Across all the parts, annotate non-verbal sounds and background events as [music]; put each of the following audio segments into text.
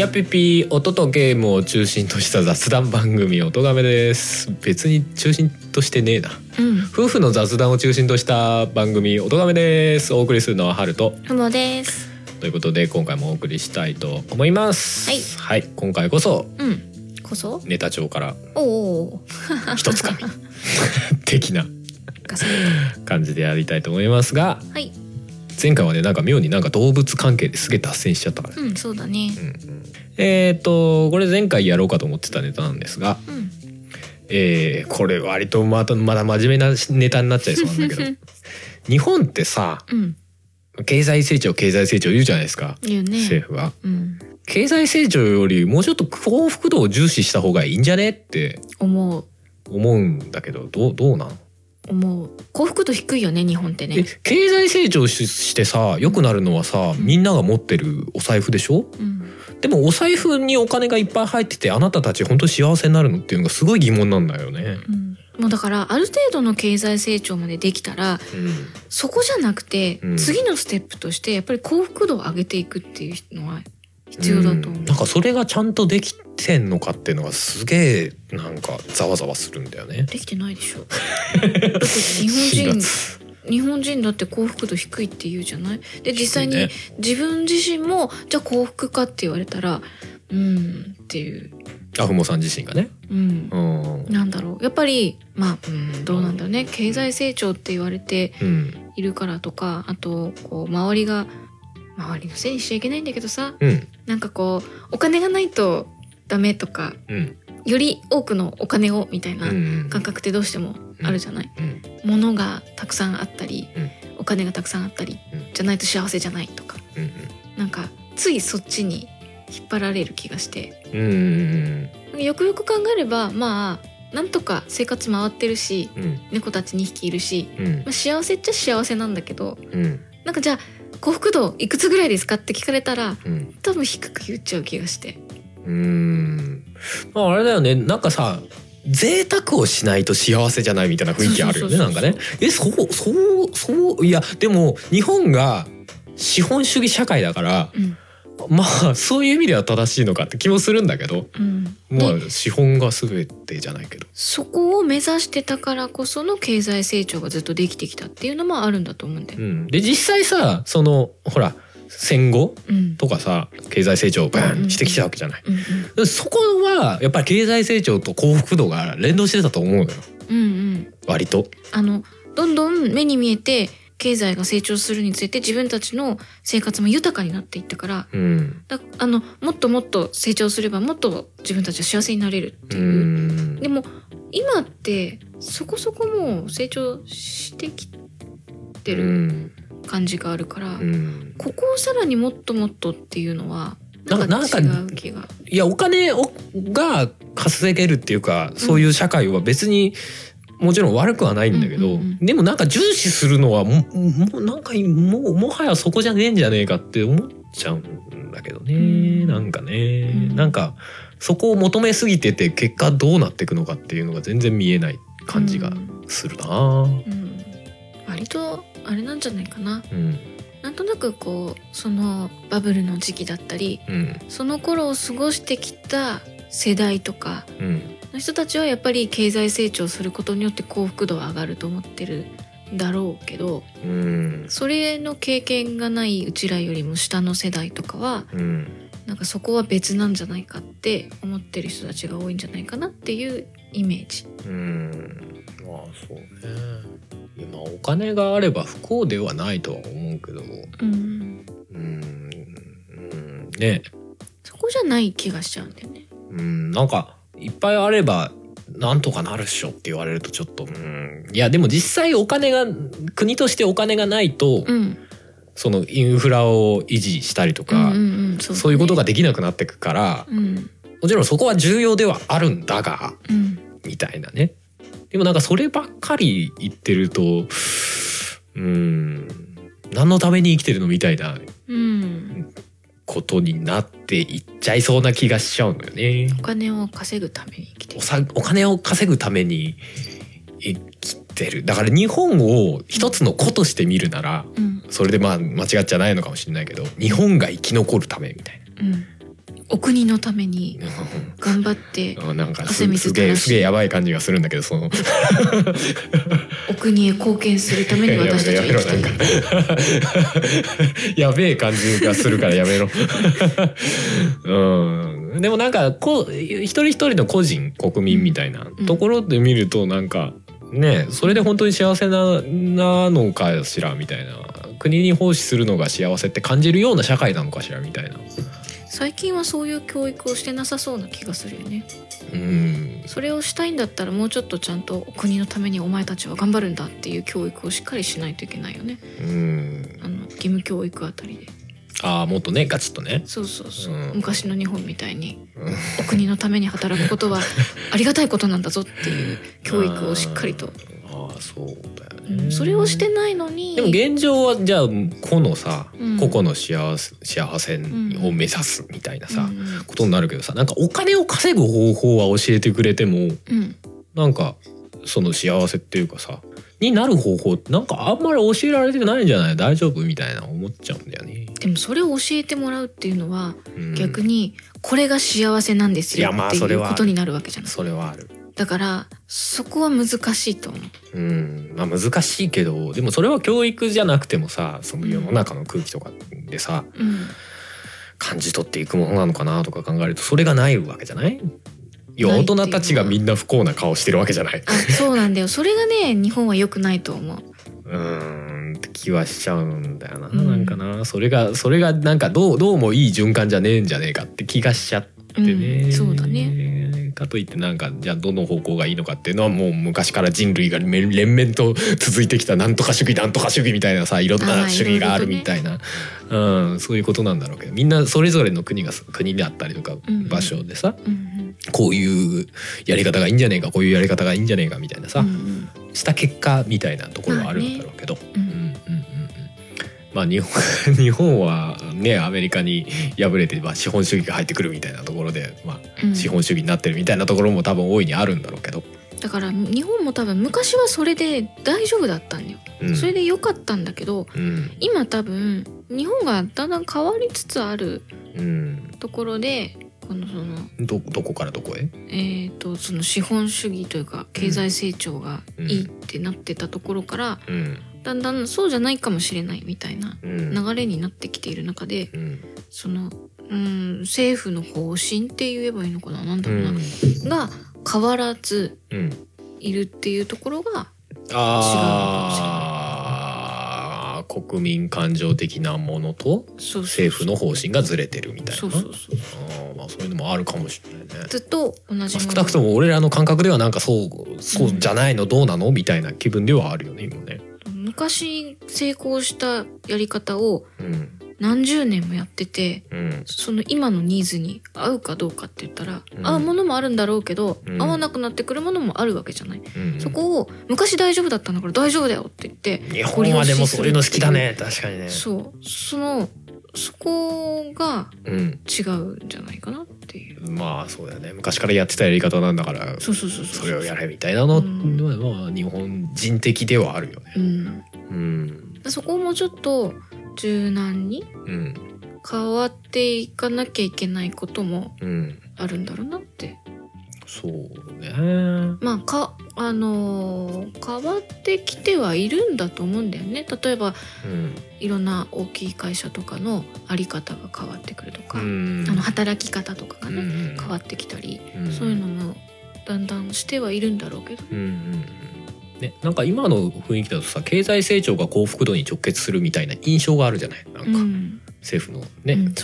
やピピ音とゲームを中心とした雑談番組音がめです。別に中心としてねえな。うん、夫婦の雑談を中心とした番組音がめです。お送りするのはハルトふもです。ということで今回もお送りしたいと思います。はい、今回こそうん、こそ？ネタ帳からおお。一つかみ。[laughs] 的な感じでやりたいと思いますがはい、前回はねなんか妙になんか動物関係ですげえ脱線しちゃったからね。うん、そうだね。えっ、とこれ前回やろうかと思ってたネタなんですが、うん、えーこれ割とまたまだ真面目なネタになっちゃいそうなんだけど [laughs] 日本ってさうん、経済成長経済成長言うじゃないですか、言うね。政府は。うん、経済成長よりもうちょっと幸福度を重視した方がいいんじゃねって思う、思うんだけどどうどうなん？思う。幸福度低いよね、日本ってえね。経済成長ししてさ良くなるのはさみんなが持ってるお財布でしょ？うん、でもお財布にお金がいっぱい入っててあなたたち本当に幸せになるのっていうのがすごい疑問なんだよね。うん。もうだからある程度の経済成長までできたらうんそこじゃなくて、うん次のステップとしてやっぱり幸福度を上げていくっていうのは必要だと思う。ん。なんかそれがちゃんとできてんのかっていうのがすげえなんかざわざわするんだよね。できてないでしょ。[laughs] だって日本4人月日本人だって幸福度低いって言うじゃない？で実際にね。自分自身もじゃあ幸福かって言われたらうんっていう、あふもさん自身がね。うん。う、ん。なんだろう。やっぱりまあ、うん、どうなんだろうね。経済成長って言われてうん。いるからとかあとこう周りが周りのせいにしちゃいけないんだけどさうん。なんかこうお金がないとダメとかうん。より多くのお金をみたいなうん感覚ってどうしてもあるじゃない、うん。物がたくさんあったり、うん。お金がたくさんあったり、うん。じゃないと幸せじゃないとか。うんなんかついそっちに引っ張られる気がして。よくよく考えればまあなんとか生活回ってるしうん。猫たち2匹いるし、うん。まあ、幸せっちゃ幸せなんだけどうん。なんかじゃあ幸福度いくつぐらいですかって聞かれたらうん。多分低く言っちゃう気がして。うん。まああれだよね。なんかさ贅沢をしないと幸せじゃないみたいな雰囲気あるよねなんかね。えそうそうそういやでも日本が資本主義社会だからうんまあそういう意味では正しいのかって気もするんだけどうん。まであ資本が全てじゃないけど。そこを目指してたからこその経済成長がずっとできてきたっていうのもあるんだと思うんだよう。ん。で実際さそのほら戦後うん。とかさ経済成長をバーンしてきたわけじゃない。うんそこはやっぱり経済成長と幸福度が連動してたと思うのよ。うんうんうん。割と。あのどんどん目に見えて経済が成長するにつれて自分たちの生活も豊かになっていったからうん。だあのもっともっと成長すればもっと自分たちは幸せになれるってういう、ん。でも今ってそこそこもう成長してきてうるん。感じがあるから、うん。ここをさらにもっともっとっていうのはなんか違う気が。いやお金をが稼げるっていうかそういう社会は別にもちろん悪くはないんだけど、うんうんうん。でもなんか重視するのはももうなんかもうもはやそこじゃねえんじゃねえかって思っちゃうんだけどね、ん。なんかね、うん。なんかそこを求めすぎてて結果どうなっていくのかっていうのが全然見えない感じがうんするな。うん。割とあれなんじゃないかな。うん。なんとなくこうそのバブルの時期だったりうん。その頃を過ごしてきた世代とかうん。の人たちはやっぱり経済成長することによって幸福度は上がると思ってるだろうけどうん。それの経験がないうちらよりも下の世代とかはうん。なんかそこは別なんじゃないかって思ってる人たちが多いんじゃないかなっていうイメージ。うん。まあそうね。今お金があれば不幸ではないとは思うけどうん、うん。うん。ね。そこじゃない気がしちゃうんだよね。うん。なんかいっぱいあればなんとかなるっしょって言われるとちょっとうん。いやでも実際お金が国としてお金がないと、うん、そのインフラを維持したりとか、うんうんうんそうだね。そういうことができなくなってくから、うん。もちろんそこは重要ではあるんだがうんみたいなね。でもなんかそればっかり言ってるとうーん。何のために生きてるのみたいなうんことになっていっちゃいそうな気がしちゃうのよね。お金を稼ぐために生きてるおさお金を稼ぐために生きてる。だから日本を一つの子として見るならうん。それでまあ間違っちゃないのかもしれないけど日本が生き残るためみたいうんお国のためにな。[laughs] 頑張って汗水すげえ垂らしすげえやばい感じがするんだけどその。[laughs] お国へ貢献するために私たちは生きている [laughs] やべえ感じがするからやめろ。うん。でもなんかこう一人一人の個人国民みたいなところで見るとなんかねそれで本当に幸せななのかしらみたいな。国に奉仕するのが幸せって感じるような社会なのかしらみたいな最近はそういう教育をしてなさそうな気がするよね。うん。それをしたいんだったらもうちょっとちゃんとお国のためにお前たちは頑張るんだっていう教育をしっかりしないといけないよね。うん。あの義務教育あたりで。ああもっとねガチッとね。そうそうそう、うん昔の日本みたいにうん。お国のために働くことはありがたいことなんだぞっていう教育をしっかりと、[laughs] ああそうだよそれをしてないのに。でも現状はじゃあ個のさ、うん。個々の幸せ幸せを目指すみたいなさ、うん。ことになるけどさなんかお金を稼ぐ方法は教えてくれてもうん。なんかその幸せっていうかさになる方法ってなんかあんまり教えられてないんじゃない？大丈夫みたいな思っちゃうんだよね。でもそれを教えてもらうっていうのはうん。逆にこれが幸せなんですよっていうことになるわけじゃない。それはある。だからそこは難しいと思う。うん、まあ難しいけどでもそれは教育じゃなくてもさその世の中の空気とかでさ、うん。感じ取っていくものなのかなとか考えるとそれがないわけじゃない？要は大人たちがみんな不幸な顔してるわけじゃない。あそうなんだよ。それがね日本は良くないと思う。うーんって気はしちゃうんだよな、うんなんかな。それがそれがなんかどうどうもいい循環じゃねえんじゃねえかって気がしちゃってね、うん。そうだねかといってなんかじゃあどの方向がいいのかっていうのはもう昔から人類が連連綿と続いてきたなんとか主義なんとか主義みたいなさいろんあなー主義があるみたいな、うん、そういうことなんだろうけどみんなそれぞれの国が国であったりとかうん場所でさ、うんこういうやり方がいいんじゃねえかこういうやり方がいいんじゃねえかみたいなさ、うんうんした結果みたいなところはあるんだろうけど、うんうんうんうんうんまあ日本 [laughs] 日本はねアメリカに敗れて、まあ、資本主義が入ってくるみたいなところで、まうん。あ、資本主義になってるみたいなところも多分大いにあるんだろうけど、だから日本も多分昔はそれで大丈夫だったんだよ、うん、それで良かったんだけどうん。今多分日本がだんだん変わりつつあるうん。ところでこのそのどどこからどこへ？えー、とその資本主義というか経済成長がいいってなってたところから、うんだんだんそうじゃないかもしれないみたいなうん。流れになってきている中でうん。そのうん政府の方針って言えばいいのかな？なんだうろうな、ん。が変わらずうん。いるっていうところがあー。国民感情的なものと政府の方針がずれてるみたいな。まあそういうのもあるかもしれないね。ずっと同じ少なくとも俺らの感覚ではなんかそうそうじゃないのどうなの？みたいな気分ではあるよね今ね。昔成功したやり方をうん。何十年もやっててうん。その今のニーズに合うかどうかって言ったら、うん。合うものもあるんだろうけど、うん。合わなくなってくるものもあるわけじゃない、うん、そこを昔大丈夫だったんだから大丈夫だよって言って日本はでもそういうの好きだね確かにね。そう。そのそこがうん。違うんじゃないかなっていう。まあそうだよね。昔からやってたやり方なんだからそれをやれみたいなのうんはまあ日本人的ではあるよね。うんうん。そこをもうちょっと柔軟にうん変わっていかなきゃいけないこともうん。あるんだろうなって。そうね。まあかあのー変わってきてはいるんだと思うんだよね。例えばうん。いろんな大きい会社とかのあり方が変わってくるとか、うん。あの働き方とかがね、うん。変わってきたり、うん。そういうのもだんだんしてはいるんだろうけど。うんうんうんね、なんか今の雰囲気だとさ経済成長が幸福度に直結するみたいな印象があるじゃない？なんか、うん。政府のね、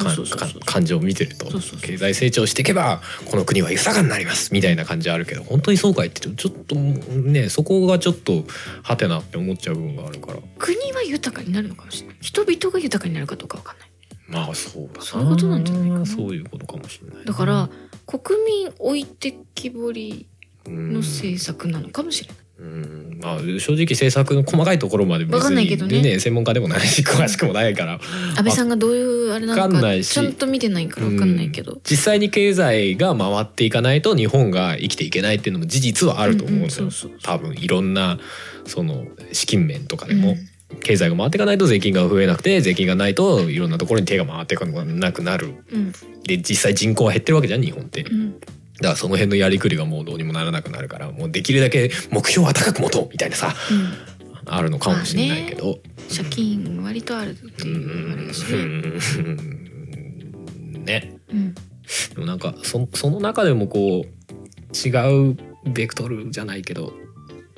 感情を見てると。経済成長していけばこの国は豊かになりますみたいな感じあるけど本当にそうかいってちょっとねそこがちょっとはてなって思っちゃう部分があるから。国は豊かになるのかもしれない。人々が豊かになるかどうかわかんない。まあそうだな。そういうことなんじゃないかな。そういうことかもしれないな。だから国民置いてきぼりうんの政策なのかもしれない。うん。まあ正直政策の細かいところまで別わかんないけどね。で専門家でもないし詳しくもないから。安倍さんがどういうあれなわかのかんないし。ちゃんと見てないからわかんないけど。実際に経済が回っていかないと日本が生きていけないっていうのも事実はあると思うんですよ、うんうんそうそう。多分いろんなその資金面とかでも、うん。経済が回っていかないと税金が増えなくて税金がないといろんなところに手が回っていかなくなる。うん。で実際人口は減ってるわけじゃん日本って。だうんからその辺のやりくりがもうどうにもならなくなるからもうできるだけ目標は高く持とうみたいなさうん。あるのかもしれないけど、借金割とあるっていうあれだしね。うん。ね。うん。でもなんかそその中でもこう違うベクトルじゃないけど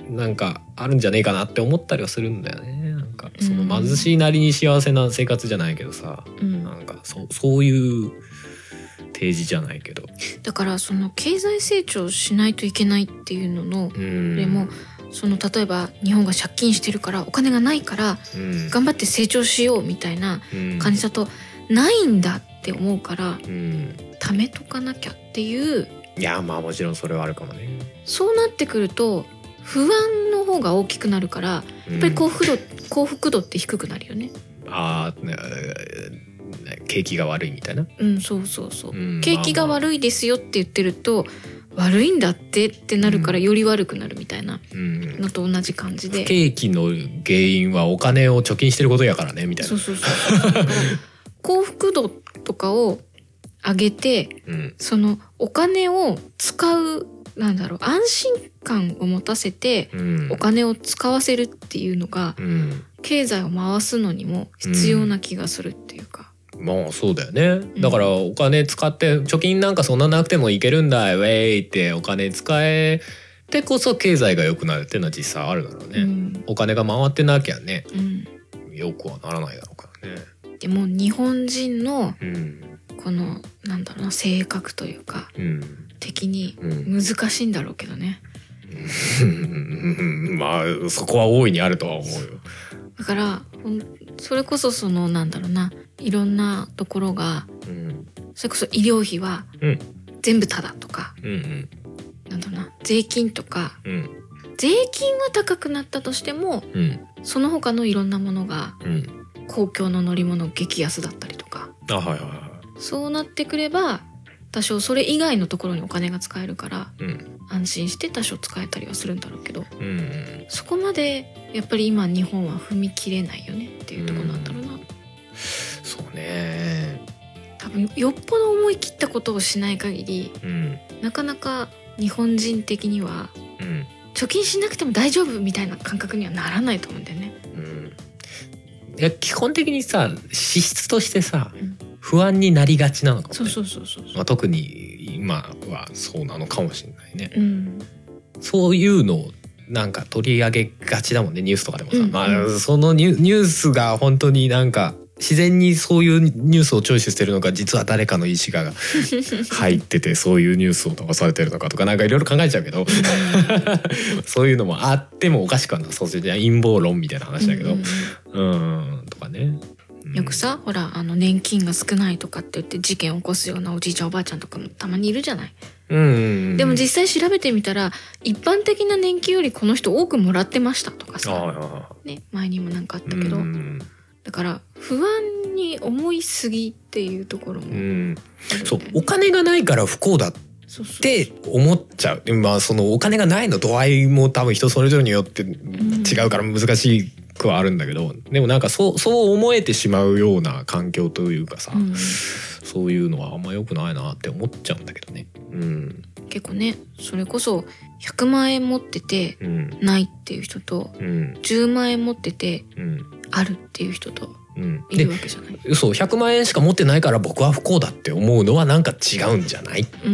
なんかあるんじゃねえかなって思ったりはするんだよね。なんかその貧しいなりに幸せな生活じゃないけどさ、うん。なんかそうそういう提示じゃないけど、だからその経済成長しないといけないっていうののうん、でもその例えば日本が借金してるからお金がないからうん。頑張って成長しようみたいなうん。感じだとないんだって思うからうん。貯めとかなきゃっていういやまあもちろんそれはあるかもね。そうなってくると不安の方が大きくなるからやっぱり幸福度、幸福度って低くなるよね。ああ、ね景気が悪いみたいな。うんそうそうそう。うん景気がまあまあ悪いですよって言ってると悪いんだってってなるからより悪くなるみたいなうんのと同じ感じで。景気の原因はお金を貯金してることやからねみたいなそう。そうそうそう。だから幸福度とかを上げてうんそのお金を使うなんだろう安心感を持たせてうんお金を使わせるっていうのがうん、経済を回すのにも必要な気がするっていうか。まあそうだよね。だからお金使って貯金なんかそんななくてもいけるんだウェイって。お金使えてこそ経済が良くなるっていうのは実際あるだろうね、うん。お金が回ってなきゃねうん、よくはならないだろうからね。でも日本人のうん。このなんだろうな性格というかうん。的にうん。難しいんだろうけどね。う [laughs] んまあそこは大いにあるとは思うよ。だからそれこそそのなんだろうないろんなところがうんそれこそ医療費は全部タダとか、うんなんだろうな税金とかうん税金は高くなったとしてもうんその他のいろんなものが公共の乗り物激安だったりとかあはいはいはそうなってくれば多少それ以外のところにお金が使えるからうん安心して多少使えたりはするんだろうけどうんそこまでやっぱり今日本は踏み切れないよねっていうとこなんだろうな、そうね。多分よっぽど思い切ったことをしない限りうん。なかなか日本人的にはうん。貯金しなくても大丈夫みたいな感覚にはならないと思うんだよね。うん。いや基本的にさ資質としてさ、うん。不安になりがちなのかもね。そうそうそうそう。まあ、特に今はそうなのかもしれないね。うん、そういうのをなんか取り上げがちだもんねニュースとかでもさ、うん。まあそのニュニュースが本当になんか自然にそういうニュースをチョイスしてるのか実は誰かの意思が [laughs] 入っててそういうニュースを飛ばされてるのかとかなんかいろいろ考えちゃうけど [laughs] そういうのもあってもおかしくはなそうじゃ陰謀論みたいな話だけど。うんうんとかね。うん。よくさほらあの年金が少ないとかって言って事件を起こすようなおじいちゃんおばあちゃんとかもたまにいるじゃない？うんうんうん。でも実際調べてみたら一般的な年金よりこの人多くもらってましたとかあさ、あね、前にもなんかあったうんけど、うんだから不安に思いすぎっていうところもあるうんそうお金がないから不幸だって思っちゃう。まあそのお金がないの度合いも多分人それぞれによって違うから難しくはあるんだけどでもなんかそうそう思えてしまうような環境というかさ、うん。そういうのはあんま良くないなって思っちゃうんだけどね。うん。結構ねそれこそ100万円持っててうん。ないっていう人とうん。10万円持っててうんあるっていう人とうん、いるでわけじゃない。そう100万円しか持ってないから僕は不幸だって思うのはなんか違うんじゃない？っうん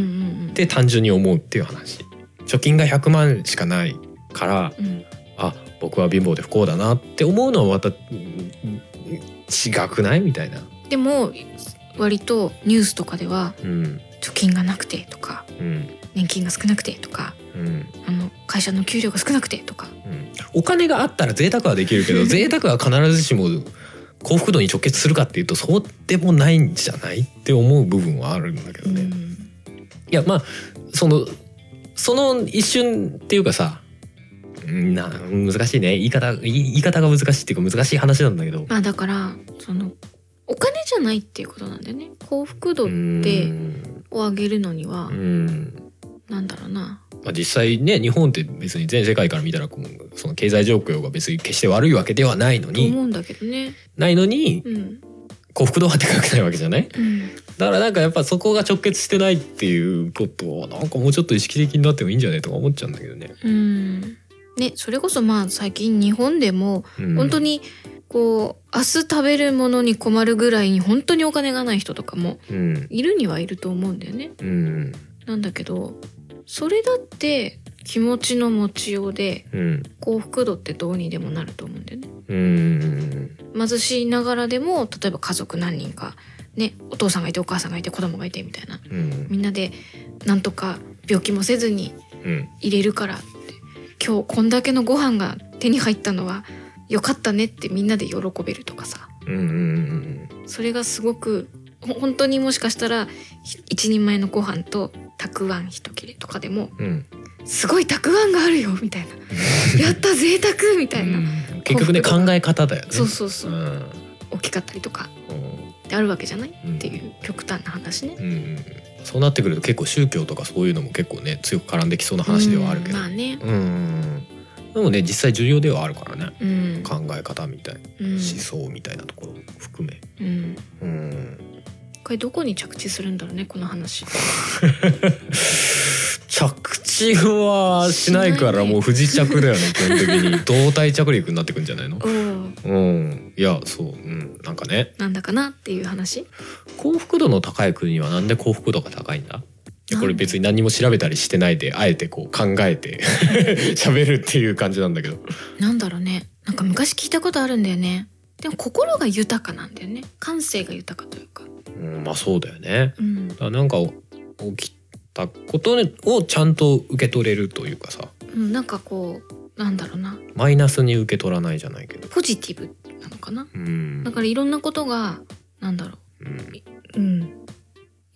うん。て単純に思うっていう話。貯金が100万しかないからうんうん。あ僕は貧乏で不幸だなって思うのはまたうん違くない？みたいな。でも割とニュースとかではうん。貯金がなくてとかうん。年金が少なくてとかうん。あの会社の給料が少なくてとか。うん、お金があったら贅沢はできるけど [laughs] 贅沢は必ずしも幸福度に直結するかっていうとそうでもないんじゃないって思う部分はあるんだけどね。うん。いやまあそのその一瞬っていうかさうんな難しいね。言い方言い方が難しいっていうか難しい話なんだけど。まあだからそのお金じゃないっていうことなんだよね。幸福度うってん。を上げるのにはうん。なんだろうなまあ、実際ね日本って別に全世界から見たらその経済状況が別に決して悪いわけではないのにと思うんだけどね。ないのにうん。幸福度は高くないわけじゃない？うん。だからなんかやっぱそこが直結してないっていうことはなんかもうちょっと意識的になってもいいんじゃないとか思っちゃうんだけどね。うん。ねそれこそまあ最近日本でもうん。本当にこう明日食べるものに困るぐらいに本当にお金がない人とかもうんいるにはいると思うんだよね。うんなんだけどそれだって気持ちの持ちようでうん。幸福度ってどうにでもなると思うんだよね。うん。貧しいながらでも例えば家族何人かねお父さんがいてお母さんがいて子供がいてみたいな。うん。みんなでなんとか病気もせずにうん。入れるからって。今日こんだけのご飯が手に入ったのはよかったねってみんなで喜べるとかさ。うんうんそれがすごくほ本当にもしかしたらひ一人前のご飯とたくあん一切れとかでもうん。すごいたくあんがあるよみたいな。やった贅沢みたいな、結局ね考え方だよね。そうそうそう。う、ん。大きかったりとかうん。ってあるわけじゃない、うん。っていう極端な話ね。うんそうなってくると結構宗教とかそういうのも結構ね強く絡んできそうな話ではあるけど。うん。まあね、うんでもね実際重要ではあるからね。うん。考え方みたいなうん。思想みたいなところ含め。うん、うんこれどこに着地するんだろうねこの話。[laughs] 着地はしないからもう不時着だよね基本的に。[laughs] 胴体着陸になってくんじゃないの？うん。うん。いやそう。うん。なんかね。なんだかなっていう話？幸福度の高い国はなんで幸福度が高いんだ？これ別に何も調べたりしてないであえてこう考えて [laughs] 喋るっていう感じなんだけど。なんだろうね。なんか昔聞いたことあるんだよね。でも心が豊かなんだよね。感性が豊かというか。うんまあそうだよねうんだからなんか起きたことをちゃんと受け取れるというかさうん、なんかこうなんだろうなマイナスに受け取らないじゃないけどポジティブなのかな。うんだからいろんなことがなんだろうんう。うん。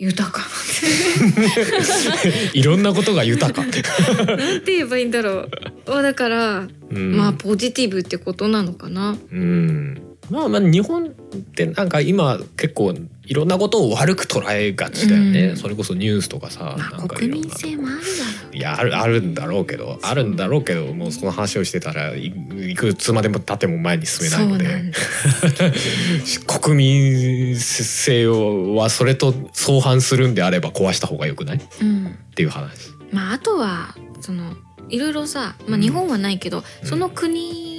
豊か [laughs] いろんなことが豊か、なんて言えばいいんだろう。[laughs] あだから、うん、まあポジティブってことなのかな。うんまあまあ日本ってなんか今結構いろんなことを悪く捉えがちだよね、うんそれこそニュースとかさ、まあなんかい国民ろんなとこ性もあるだろう。いやあるあるんだろうけどあるんだろうけどもうその話をしてたらいいくつまでも経っても前に進めないので。[laughs] 国民性はそれと相反するんであれば壊した方がよくない？っうん。ていう話。まああとはそのいろいろさ、まあうん日本はないけど、うんその国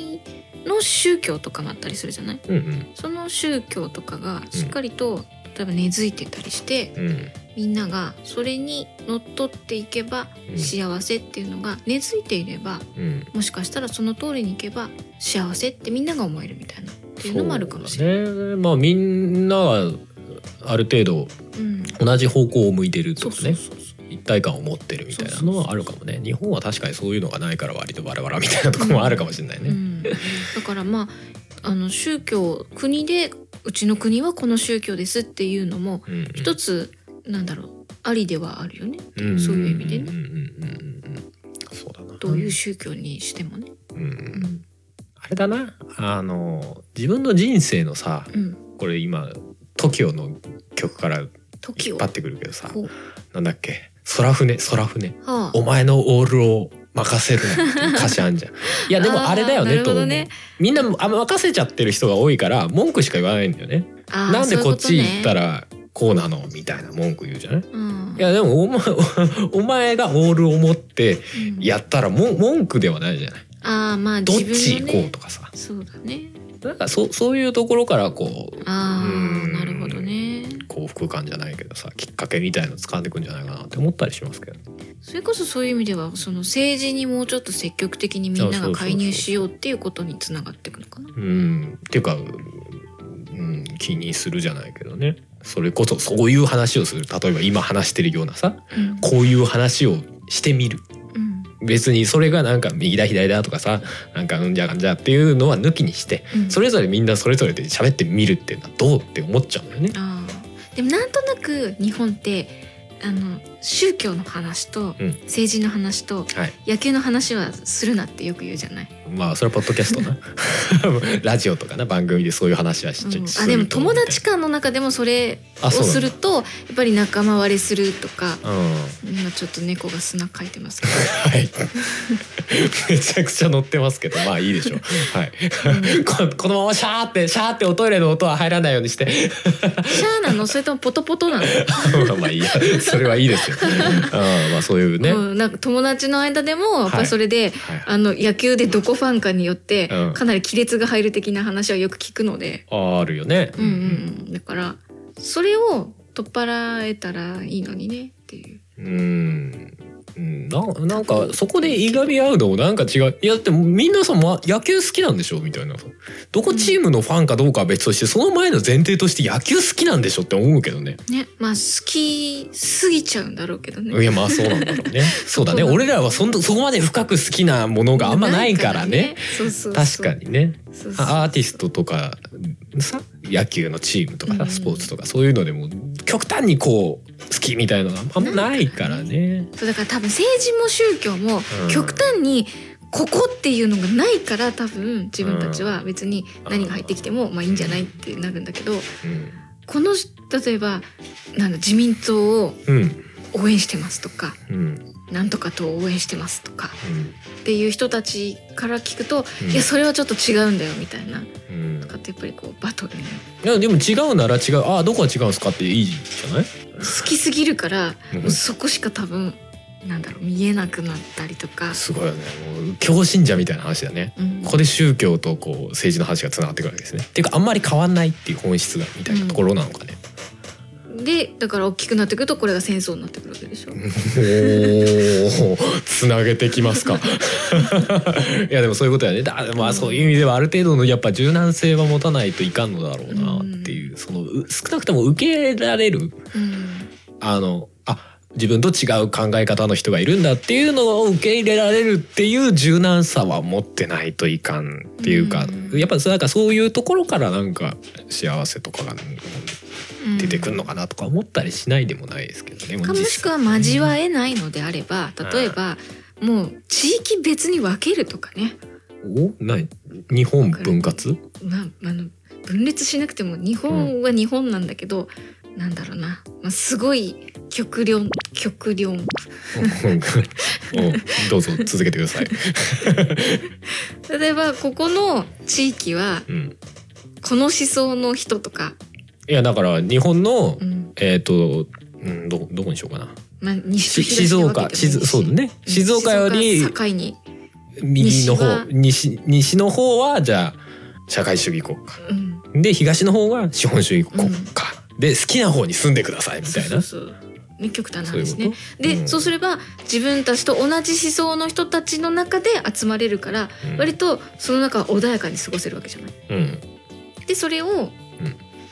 の宗教とかもあったりするじゃない？うんその宗教とかがしっかりと、例えば根付いてたりしてうん。うんみんながそれにのっとっていけばうん。幸せっていうのが根付いていればうん。もしかしたらその通りにいけば幸せってみんなが思えるみたいなっていうのもあるかもしれない。そうだね。まあみんながある程度うん。同じ方向を向いてるとかね。そうそうそう。一体感を持ってるみたいなのはあるかもね。日本は確かにそういうのがないから割とバラバラみたいなところもあるかもしれないね。うん、[laughs] だからまああの宗教国でうちの国はこの宗教ですっていうのもうん一つなんだろうありではあるよね、うんそういう意味でね。う。どういう宗教にしてもね。うんうん。あれだな。あの自分の人生のさうん、これ今 TOKIO の曲から引っ張ってくるけどさ。なんだっけ？空船？空船。はあ。お前のオールを任せるなって歌詞あんじゃん。いやでもあれだよねと思う。ねみんなあ任せちゃってる人が多いから文句しか言わないんだよね。なんでこっち行ったら、らこうなのみたいな文句言うじゃない？うん、いやでもお前お前がオールを持ってうんやったらも文句ではないじゃない？ああまあどっち行こうとかさ。そうだねなんかそそういうところからこうあうんあなるほどね。幸福感じゃないけどさきっかけみたいの掴んでいくんじゃないかなって思ったりしますけど。それこそそういう意味ではその政治にもうちょっと積極的にみんなが介入しようっていうことにつながっていくのかな。うん。っていうか、うん、気にするじゃないけどね。それこそそういう話をする。例えば今話してるようなさうん。こういう話をしてみる。うん別にそれがなんか右だ左だとかさなんかうんじゃかんじゃっていうのは抜きにしてうんそれぞれみんなそれぞれで喋ってみるっていうのはどうって思っちゃうんだよね。あでもなんとなく日本ってあの宗教の話とうん。政治の話とはい、野球の話はするなってよく言うじゃない？まあそれはポッドキャストな。[laughs] ラジオとかな番組でそういう話はしちゃ、うんあでも友達間の中でもそれをするとやっぱり仲間割れするとかうん。今ちょっと猫が砂かいてますけ [laughs] はい。めちゃくちゃ乗ってますけど、まあいいでしょう。はい。ここのままシャーってシャーっておトイレの音は入らないようにして。どシャーなの？それともポトポトなの、[laughs] まあいいや、それはいいですよ。うん、まあそういうね。うん、なんか友達の間でもやっぱりそれで、はいあの野球でどこファンかによってうんかなり亀裂が入る的な話はよく聞くので、あるよね。うんうんうん、だからそれを取っ払えたらいいのにねっていう。うん。うん。ななんかそこでいがみ合うのもなんか違う。いやだってみんなさ、ま、野球好きなんでしょ？みたいな。どこチームのファンかどうかは別として、その前の前提として野球好きなんでしょって思うけどね。ねまあ好きすぎちゃうんだろうけどね。いやまあそうなんだろうね。[laughs] そうだね。[laughs] 俺らはそんなそこまで深く好きなものがあんまないからね。確かにね。アーティストとかさ野球のチームとかさうん。スポーツとかそういうのでも極端にこう好きみたいなのがあんまないからね。そうだから多分政治も宗教もうん。極端にここっていうのがないから多分自分たちは別に何が入ってきてもまあいいんじゃないってなるんだけどうん。この例えばなんだ自民党をうん。応援してますとかうん。なんとか党を応援してますとかうん。っていう人たちから聞くと、うん。いやそれはちょっと違うんだよみたいなうん。とかってやっぱりこうバトルね。いやでも違うなら違う。あどこが違うんですかっていいじゃない？好きすぎるから、うんそこしか多分なんだろう見えなくなったりとか、すごいよねもう強信者みたいな話だね。うんここで宗教とこう政治の話がつながってくるわけですね。っていうかあんまり変わんないっていう本質がみたいなところなのかね。でだから大きくなってくるとこれが戦争になってくるわけでしょ。[laughs] おおつなげてきますか。[laughs] いやでもそういうことやね。だまあそういう意味ではある程度のやっぱ柔軟性は持たないといかんのだろうなっていう、そのう少なくとも受け入れられるうん。あのあ自分と違う考え方の人がいるんだっていうのを受け入れられるっていう柔軟さは持ってないといかんっていうか、うん。やっぱなんかそういうところからなんか幸せとかがうん出てくるのかなとか思ったりしないでもないですけどね。かもしくは交わえないのであれば例えばもう地域別に分けるとかね、お？何日本分割？まあ、あの分裂しなくても日本は日本なんだけど、なんだろうな、まあ、すごい極論極論。うんどうぞ続けてください。[laughs] 例えばここの地域はうん、この思想の人とか、いやだから日本の、うん。えっ、と、うん、どどこにしようかな。まあ、西し静岡静そうだね。静岡より右の方西は。西西の方はじゃあ社会主義国うん、家で東の方が資本主義国家、で好きな方に住んでくださいみたいな。そうそう。そうね極端な話ね。そういうで、うん。そうすれば自分たちと同じ思想の人たちの中で集まれるから、うん。割とその中は穏やかに過ごせるわけじゃない。うん。でそれを、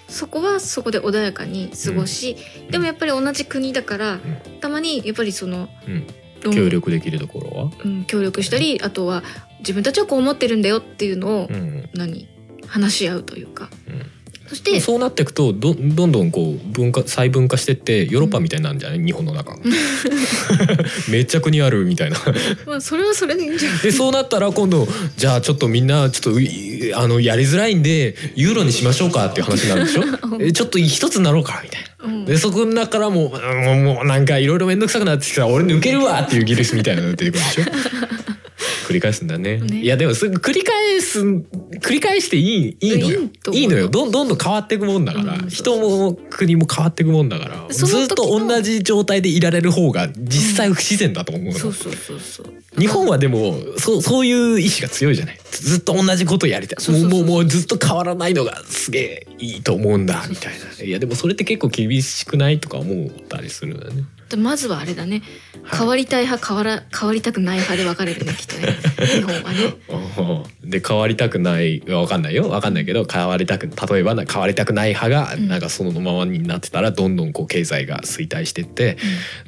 そこはそこで穏やかに過ごし、ん。でもやっぱり同じ国だから、たまにやっぱりその、うん。論協力できるところは、うん、協力したりあとは自分たちはこう思ってるんだよっていうのを、うん。何？話し合うというか。うん。そしてそうなっていくとどどんどんこう文化細分化してってヨーロッパみたいになるんじゃない、日本の中。が [laughs] めっちゃ国あるみたいな。まあそれはそれでいいんじゃない？でそうなったら今度じゃあちょっとみんなちょっといあのやりづらいんでユーロにしましょうかっていう話になるでしょ？[laughs] えちょっと一つになろうかみたいな。うん。でそこの中からもううんもうなんかいろいろ面倒くさくなってきたら俺抜けるわっていうギリスみたいなのが出てくるでしょ？[laughs] 繰り返すんだね。ね。いやでもすぐ繰り返す繰り返していいいいのよ。いいのよ。どんどんどん変わっていくもんだから、うん。人も国も変わっていくもんだからずっと同じ状態でいられる方が実際不自然だと思うの、そうそうそうそう。日本はでもそうそういう意志が強いじゃないずっと同じことやりたい。もうもうもうずっと変わらないのがすげえいいと思うんだみたいな。[laughs] いやでもそれって結構厳しくないとか思ったりするんだよね。でまずはあれだね。はい。変わりたい派変わら変わりたくない派で分かれるねきっとね。日本はね。う [laughs] んで変わりたくないわかんないよ。わかんないけど変わりたく例えばな変わりたくない派がうん。なんかそのままになってたらどんどんこう経済が衰退してって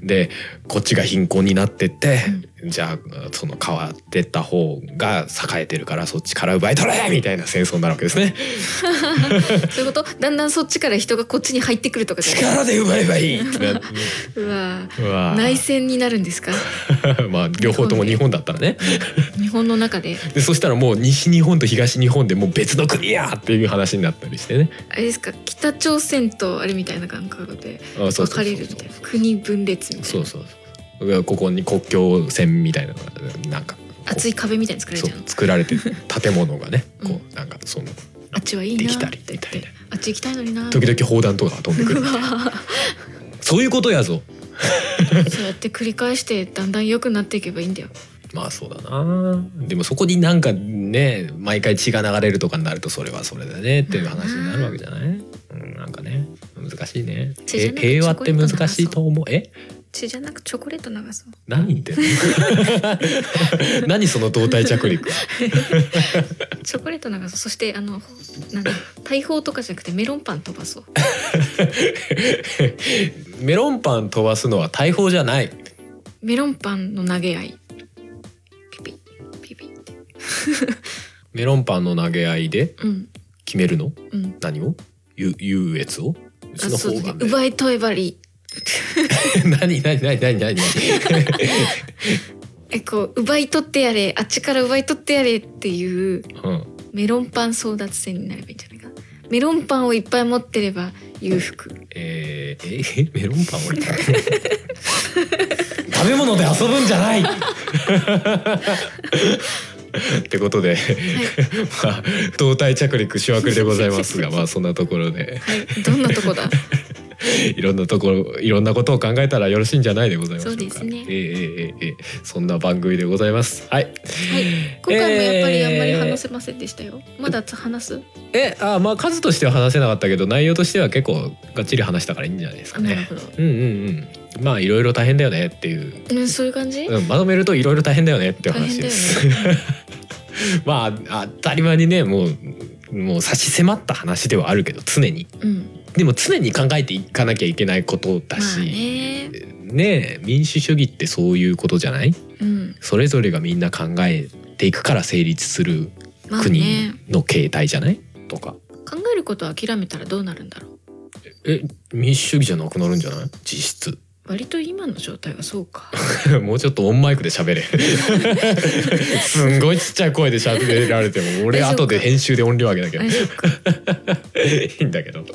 でこっちが貧困になってって、じゃあその変わってった方が栄えてるからそっちから奪い取れみたいな戦争になるわけですね。[laughs] そういうこと？だんだんそっちから人がこっちに入ってくるとか力で奪えばいいうわ。うわ。内戦になるんですか？[laughs] まあ両方とも日本だったらね。日本の中で。でそしたらもう西日本と東日本でもう別の国やっていう話になったりしてね。あれですか？北朝鮮とあれみたいな感覚で分かれるみたいな。国分裂みたいな。そうそうそうここに国境線みたいなのがなんか厚い壁みたいに作られそうちゃ作られてる。[laughs] 建物がねうん。こうなんかそのあっちはいいなできたりみたいあっち行きたいのにな。時々砲弾とかが飛んでくる。そういうことやぞ。そうやって繰り返してだんだん良くなっていけばいいんだよ。まあそうだな。でもそこになんかね毎回血が流れるとかになるとそれはそれだねっていう話になるわけじゃない、うん、なんかね難しいね。平和って難しいと思う？え？血じゃなくチョコレート流そう。何言ってんの？[laughs] 何その胴体着陸？チョコレート流そう。そしてあのなんだ大砲とかじゃなくてメロンパン飛ばそう。[laughs] メロンパン飛ばすのは大砲じゃない。メロンパンの投げ合い。ピピピピって。[laughs] メロンパンの投げ合いでうん。決めるの？うん。何を？優優越を？うちのあそう方がね。奪い取ればり。い何何何何何えこう奪い取ってやれあっちから奪い取ってやれっていううん。メロンパン争奪戦になればいいんじゃないかな。メロンパンをいっぱい持ってれば裕福。えー、えメロンパン俺 [laughs] 食べ物で遊ぶんじゃない！[laughs] ってことで、まあ胴体着陸しまくりでございますが [laughs] まあそんなところで。はい。どんなとこだ？[laughs] いろんなところいろんなことを考えたらよろしいんじゃないでございましょうかそうですね。えーえーえーえーそんな番組でございます。はい。はい。今回もやっぱりあんまり話せませんでしたよ、まだ話す？えあまあ数としては話せなかったけど内容としては結構がっちり話したからいいんじゃないですかね。あなるほど、うんうんうん。まあいろいろ大変だよねっていう。うん、そういう感じ、うん、まとめるといろいろ大変だよねっていう話です。[laughs] まあ当たり前にねもうもう差し迫った話ではあるけど常に。うんでも常に考えていかなきゃいけないことだまあし、ね民主主義ってそういうことじゃない？うん。それぞれがみんな考えていくから成立するまあ国ねの形態じゃない？とか。考えることを諦めたらどうなるんだろう。え民主主義じゃなくなるんじゃない？実質割と今の状態はそうか。[laughs] もうちょっとオンマイクで喋れ。[laughs] すんごいちっちゃい声で喋られても俺後で編集で音量上げなきゃ。[laughs] いいんだけど。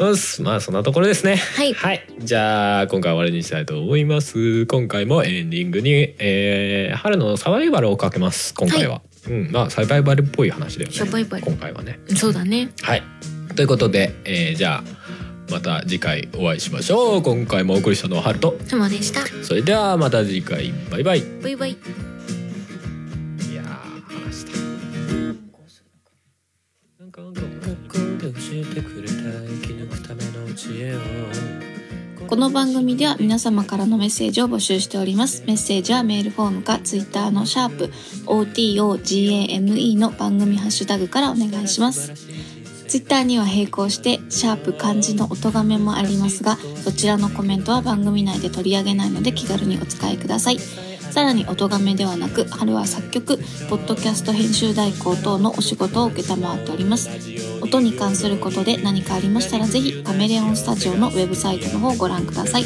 うっすまあそんなところですね。はい。はい。じゃあ今回は終わりにしたいと思います。今回もエンディングに、えー春のサバイバルをかけます。今回は、うん。まあサバイバルっぽい話だよね。サバイバル。今回はね。そうだね。はい。ということで、えーじゃあまた次回お会いしましょう。今回もお送りしたのは春と様でした。それではまた次回。バイバイ。いバイバイ。やー話した。なんかなんかここで教えてくれた生き抜くための知恵を。この番組では皆様からのメッセージを募集しております。メッセージはメールフォームかツイッターのシャープ OTOGAME の番組ハッシュタグからお願いします。ツイッターには並行してシャープ漢字の音がめもありますが、そちらのコメントは番組内で取り上げないので気軽にお使いください。さらに音がめではなく、春は作曲、ポッドキャスト編集代行等のお仕事を承っております。音に関することで何かありましたらぜひカメレオンスタジオのウェブサイトの方をご覧ください。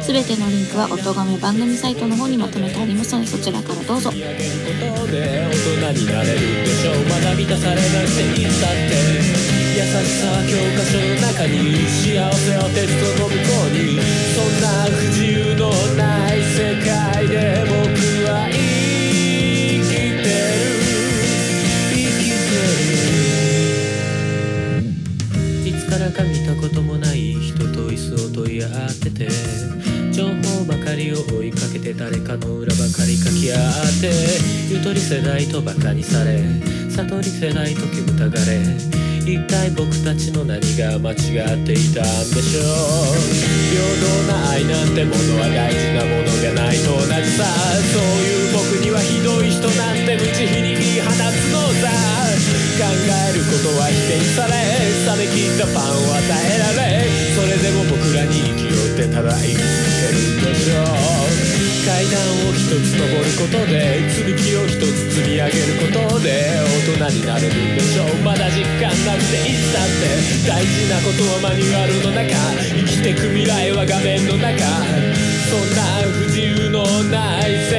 すべてのリンクは音がめ番組サイトの方にまとめてありますのでそちらからどうぞ。ことで大人になれるでしょうまだ満たされなくていいんだって。優しさは教科書の中に幸せはテストの向こうに。そんな不自由のない合ってて情報ばかりを追いかけて誰かの裏ばかり書き合ってゆとり世代とバカにされ悟り世代と煙たがれ一体僕たちの何が間違っていたんでしょう。平等な愛なんてものは大事なものじゃないと同じさ。そういう僕にはひどい人なんて無慈悲に言い放つの考えることは否定され冷め切ったパンを与えられそれでも僕らに生きようってただ言い続けるんでしょう会段を一つ登ることで積み木を一つ積み上げることで大人になれるんでしょうまだ実感なくていつだって大事なことはマニュアルの中。生きてく未来は画面の中。そんな不自由のない世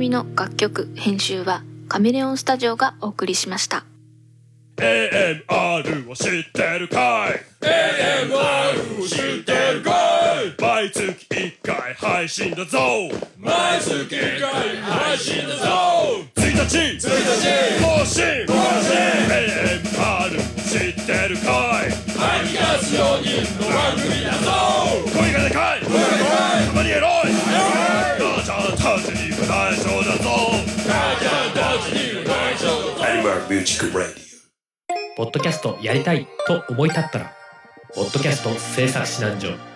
組の楽曲編集はカメレオンスタジオがお送りしました。AMR を知ってるかい？AMR を知ってるかい？毎月1回配信だぞ。毎月1回配信だぞ。1日1日更新。更新。AMR 知ってるかい。吐き出す4人の番組だぞ声がでかい。声がでかい。たまにエロい。母ちゃんたちにだぞ。母ちゃんたちにだぞ AMR Music Radio ポッドキャストやりたいと思い立ったら、ポッドキャスト制作指南所